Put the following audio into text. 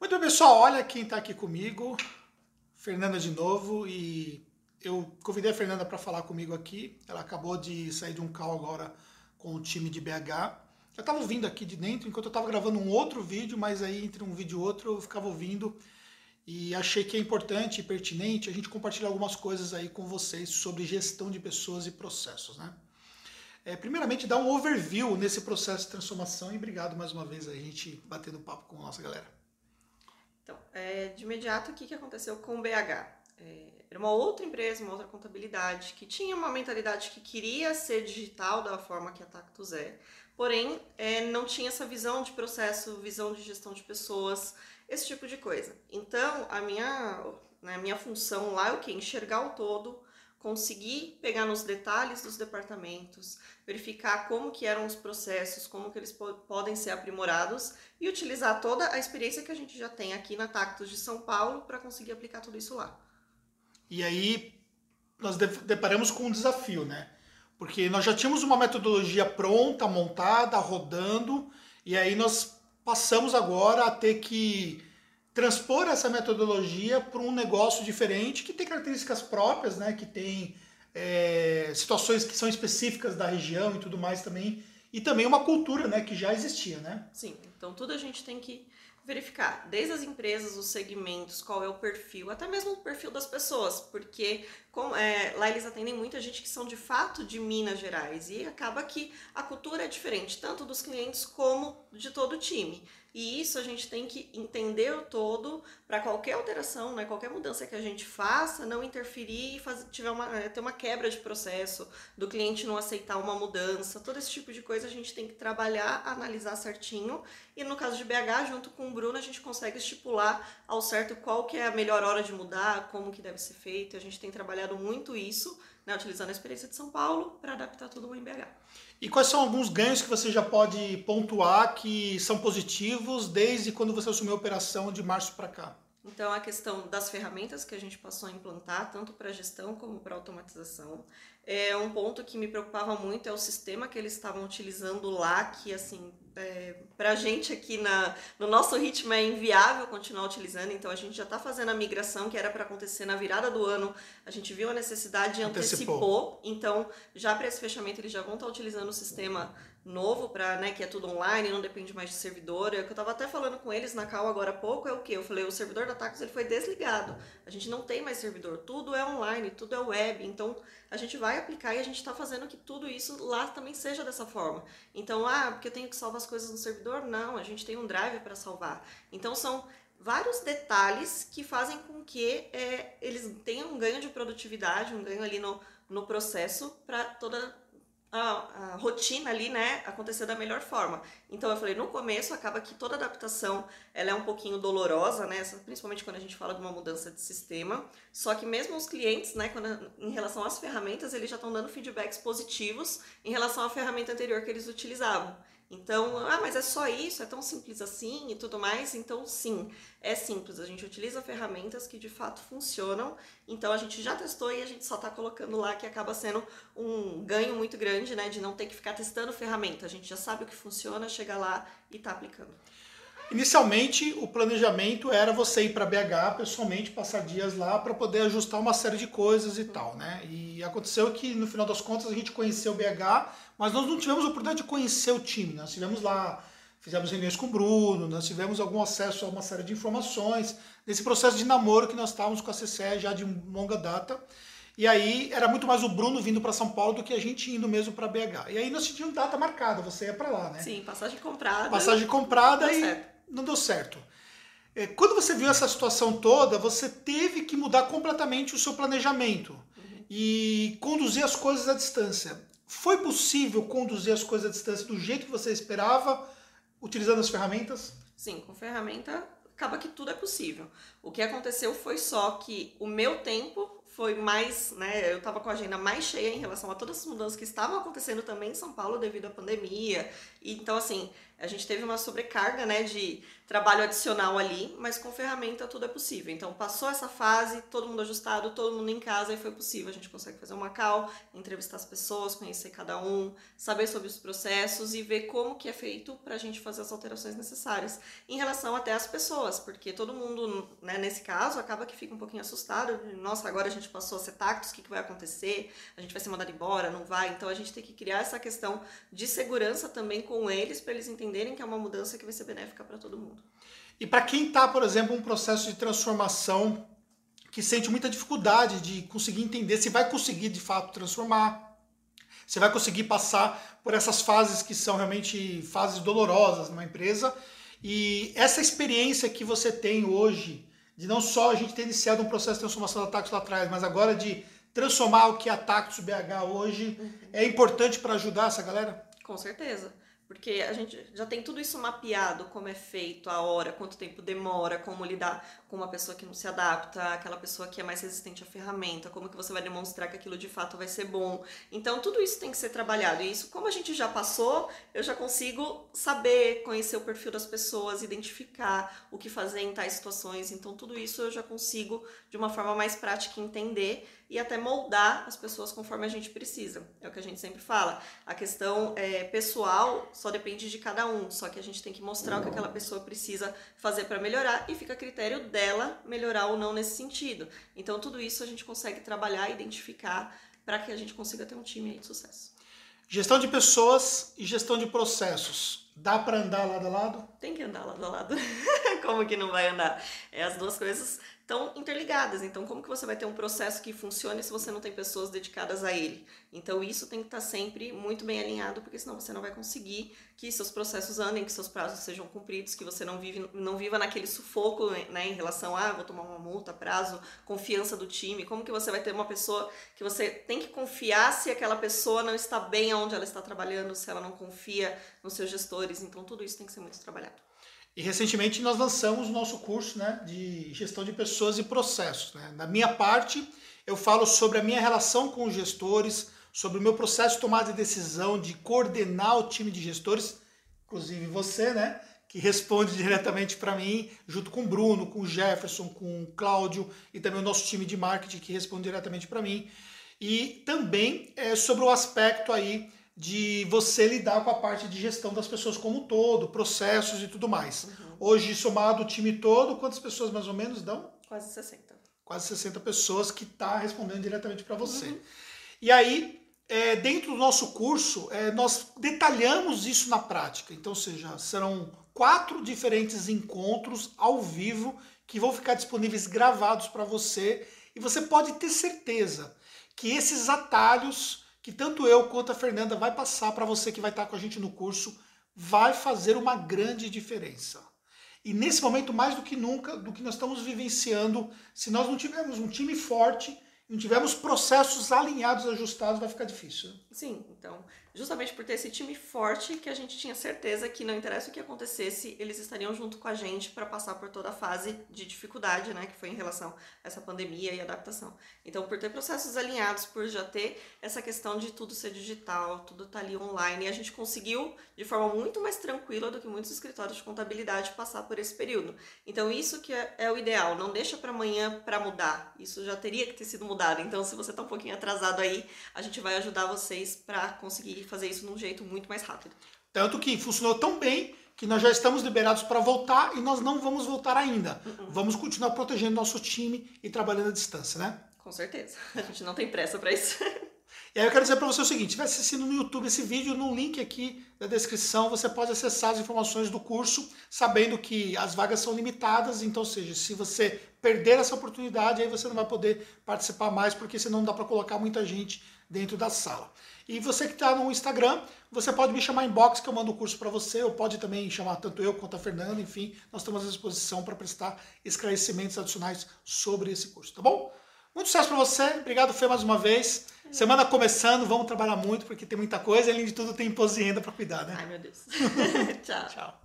Muito bem, pessoal. Olha quem está aqui comigo. Fernanda de novo. E eu convidei a Fernanda para falar comigo aqui. Ela acabou de sair de um call agora com o time de BH. Eu estava ouvindo aqui de dentro enquanto eu estava gravando um outro vídeo, mas aí entre um vídeo e outro eu ficava ouvindo e achei que é importante e pertinente a gente compartilhar algumas coisas aí com vocês sobre gestão de pessoas e processos, né? É, primeiramente, dar um overview nesse processo de transformação e obrigado mais uma vez a gente batendo papo com a nossa galera. Então, é, de imediato, o que, que aconteceu com o BH? É, era uma outra empresa, uma outra contabilidade, que tinha uma mentalidade que queria ser digital da forma que a Tactus é, porém é, não tinha essa visão de processo, visão de gestão de pessoas, esse tipo de coisa. Então, a minha, né, minha função lá é o que? Enxergar o todo, conseguir pegar nos detalhes dos departamentos, verificar como que eram os processos, como que eles po podem ser aprimorados e utilizar toda a experiência que a gente já tem aqui na Tactus de São Paulo para conseguir aplicar tudo isso lá. E aí nós deparamos com um desafio, né? Porque nós já tínhamos uma metodologia pronta, montada, rodando, e aí nós passamos agora a ter que transpor essa metodologia para um negócio diferente que tem características próprias, né? Que tem é, situações que são específicas da região e tudo mais também, e também uma cultura, né? Que já existia, né? Sim. Então tudo a gente tem que verificar, desde as empresas, os segmentos, qual é o perfil, até mesmo o perfil das pessoas, porque com, é, lá eles atendem muita gente que são de fato de Minas Gerais e acaba que a cultura é diferente, tanto dos clientes como de todo o time. E isso a gente tem que entender o todo para qualquer alteração, né, qualquer mudança que a gente faça, não interferir e fazer, tiver uma, é, ter uma quebra de processo, do cliente não aceitar uma mudança, todo esse tipo de coisa a gente tem que trabalhar, analisar certinho. E no caso de BH, junto com o Bruno, a gente consegue estipular ao certo qual que é a melhor hora de mudar, como que deve ser feito. A gente tem trabalhado muito isso, né, utilizando a experiência de São Paulo para adaptar tudo em BH. E quais são alguns ganhos que você já pode pontuar que são positivos desde quando você assumiu a operação de março para cá? Então, a questão das ferramentas que a gente passou a implantar, tanto para gestão como para automatização. É um ponto que me preocupava muito é o sistema que eles estavam utilizando lá, que, assim, é, para a gente aqui na, no nosso ritmo é inviável continuar utilizando, então a gente já está fazendo a migração que era para acontecer na virada do ano, a gente viu a necessidade e antecipou. antecipou, então já para esse fechamento eles já vão estar tá utilizando o sistema novo para, né, que é tudo online, não depende mais de servidor. É o que eu estava até falando com eles na cal agora há pouco é o que eu falei, o servidor da Tacos ele foi desligado. A gente não tem mais servidor, tudo é online, tudo é web. Então a gente vai aplicar e a gente está fazendo que tudo isso lá também seja dessa forma. Então, ah, porque eu tenho que salvar as coisas no servidor? Não, a gente tem um drive para salvar. Então são vários detalhes que fazem com que é, eles tenham um ganho de produtividade, um ganho ali no, no processo para toda a, a, rotina ali, né, acontecer da melhor forma. Então eu falei, no começo acaba que toda adaptação ela é um pouquinho dolorosa, né, principalmente quando a gente fala de uma mudança de sistema. Só que mesmo os clientes, né, quando, em relação às ferramentas, eles já estão dando feedbacks positivos em relação à ferramenta anterior que eles utilizavam. Então, ah, mas é só isso? É tão simples assim e tudo mais? Então, sim, é simples. A gente utiliza ferramentas que de fato funcionam. Então, a gente já testou e a gente só está colocando lá que acaba sendo um ganho muito grande, né? De não ter que ficar testando ferramenta. A gente já sabe o que funciona, chega lá e está aplicando. Inicialmente, o planejamento era você ir para BH pessoalmente, passar dias lá para poder ajustar uma série de coisas e tal, né? E aconteceu que no final das contas a gente conheceu o BH, mas nós não tivemos a oportunidade de conhecer o time. Nós tivemos lá, fizemos reuniões com o Bruno, nós tivemos algum acesso a uma série de informações nesse processo de namoro que nós estávamos com a CCE já de longa data. E aí era muito mais o Bruno vindo para São Paulo do que a gente indo mesmo para BH. E aí nós tínhamos data marcada, você ia para lá, né? Sim, passagem comprada. Passagem comprada e certo não deu certo. É, quando você viu essa situação toda, você teve que mudar completamente o seu planejamento uhum. e conduzir as coisas à distância. Foi possível conduzir as coisas à distância do jeito que você esperava, utilizando as ferramentas? Sim, com ferramenta acaba que tudo é possível. O que aconteceu foi só que o meu tempo foi mais, né, eu estava com a agenda mais cheia em relação a todas as mudanças que estavam acontecendo também em São Paulo devido à pandemia. Então, assim, A gente teve uma sobrecarga, né, de trabalho adicional ali, mas com ferramenta tudo é possível. Então, passou essa fase, todo mundo ajustado, todo mundo em casa e foi possível. A gente consegue fazer uma call, entrevistar as pessoas, conhecer cada um, saber sobre os processos e ver como que é feito para a gente fazer as alterações necessárias. Em relação até às pessoas, porque todo mundo, né, nesse caso, acaba que fica um pouquinho assustado. Nossa, agora a gente passou a ser tactos, o que, que vai acontecer? A gente vai ser mandado embora, não vai? Então, a gente tem que criar essa questão de segurança também com eles, para eles entenderem que é uma mudança que vai ser benéfica para todo mundo. E para quem está, por exemplo, um processo de transformação que sente muita dificuldade de conseguir entender se vai conseguir de fato transformar, se vai conseguir passar por essas fases que são realmente fases dolorosas numa empresa. E essa experiência que você tem hoje, de não só a gente ter iniciado um processo de transformação da Tactus lá atrás, mas agora de transformar o que é a Tactus BH hoje, uhum. é importante para ajudar essa galera? Com certeza porque a gente já tem tudo isso mapeado, como é feito, a hora, quanto tempo demora, como lidar com uma pessoa que não se adapta, aquela pessoa que é mais resistente à ferramenta, como que você vai demonstrar que aquilo de fato vai ser bom. Então tudo isso tem que ser trabalhado. E isso, como a gente já passou, eu já consigo saber, conhecer o perfil das pessoas, identificar o que fazer em tais situações. Então tudo isso eu já consigo de uma forma mais prática entender e até moldar as pessoas conforme a gente precisa. É o que a gente sempre fala. A questão é, pessoal só depende de cada um, só que a gente tem que mostrar o que aquela pessoa precisa fazer para melhorar e fica a critério dela melhorar ou não nesse sentido. Então, tudo isso a gente consegue trabalhar identificar para que a gente consiga ter um time de sucesso. Gestão de pessoas e gestão de processos. Dá para andar lado a lado? Tem que andar lado a lado. Como que não vai andar? É, as duas coisas estão interligadas. Então, como que você vai ter um processo que funcione se você não tem pessoas dedicadas a ele? Então, isso tem que estar sempre muito bem alinhado, porque senão você não vai conseguir que seus processos andem, que seus prazos sejam cumpridos, que você não, vive, não viva naquele sufoco né, em relação a ah, vou tomar uma multa, prazo, confiança do time. Como que você vai ter uma pessoa que você tem que confiar se aquela pessoa não está bem onde ela está trabalhando, se ela não confia nos seus gestores? Então, tudo isso tem que ser muito trabalhado. E recentemente nós lançamos o nosso curso né, de gestão de pessoas e processos. Né? Na minha parte, eu falo sobre a minha relação com os gestores, sobre o meu processo de tomada de decisão, de coordenar o time de gestores, inclusive você, né? Que responde diretamente para mim, junto com o Bruno, com o Jefferson, com o Cláudio e também o nosso time de marketing que responde diretamente para mim. E também é, sobre o aspecto aí de você lidar com a parte de gestão das pessoas como um todo, processos e tudo mais. Uhum. Hoje, somado o time todo, quantas pessoas mais ou menos dão? Quase 60. Quase 60 pessoas que está respondendo diretamente para você. Uhum. E aí, é, dentro do nosso curso, é, nós detalhamos isso na prática. Então, seja, serão quatro diferentes encontros ao vivo que vão ficar disponíveis gravados para você. E você pode ter certeza que esses atalhos que tanto eu quanto a Fernanda vai passar para você que vai estar com a gente no curso, vai fazer uma grande diferença. E nesse momento, mais do que nunca, do que nós estamos vivenciando, se nós não tivermos um time forte, não tivermos processos alinhados, ajustados, vai ficar difícil. Sim, então justamente por ter esse time forte que a gente tinha certeza que não interessa o que acontecesse, eles estariam junto com a gente para passar por toda a fase de dificuldade, né, que foi em relação a essa pandemia e adaptação. Então, por ter processos alinhados, por já ter essa questão de tudo ser digital, tudo tá ali online, a gente conseguiu de forma muito mais tranquila do que muitos escritórios de contabilidade passar por esse período. Então, isso que é, é o ideal, não deixa para amanhã para mudar. Isso já teria que ter sido mudado. Então, se você tá um pouquinho atrasado aí, a gente vai ajudar vocês para conseguir fazer isso de um jeito muito mais rápido. Tanto que funcionou tão bem que nós já estamos liberados para voltar e nós não vamos voltar ainda. Uh -uh. Vamos continuar protegendo nosso time e trabalhando à distância, né? Com certeza. A gente não tem pressa para isso. E aí eu quero dizer para você o seguinte, estiver assistindo no YouTube esse vídeo, no link aqui da descrição, você pode acessar as informações do curso, sabendo que as vagas são limitadas, então, seja, se você perder essa oportunidade, aí você não vai poder participar mais, porque senão não dá para colocar muita gente dentro da sala. E você que está no Instagram, você pode me chamar em box que eu mando o curso para você, ou pode também chamar tanto eu quanto a Fernanda, enfim, nós estamos à disposição para prestar esclarecimentos adicionais sobre esse curso, tá bom? Muito sucesso para você, obrigado Fê mais uma vez. Semana começando, vamos trabalhar muito porque tem muita coisa além de tudo tem imposto de renda para cuidar, né? Ai meu Deus. Tchau. Tchau.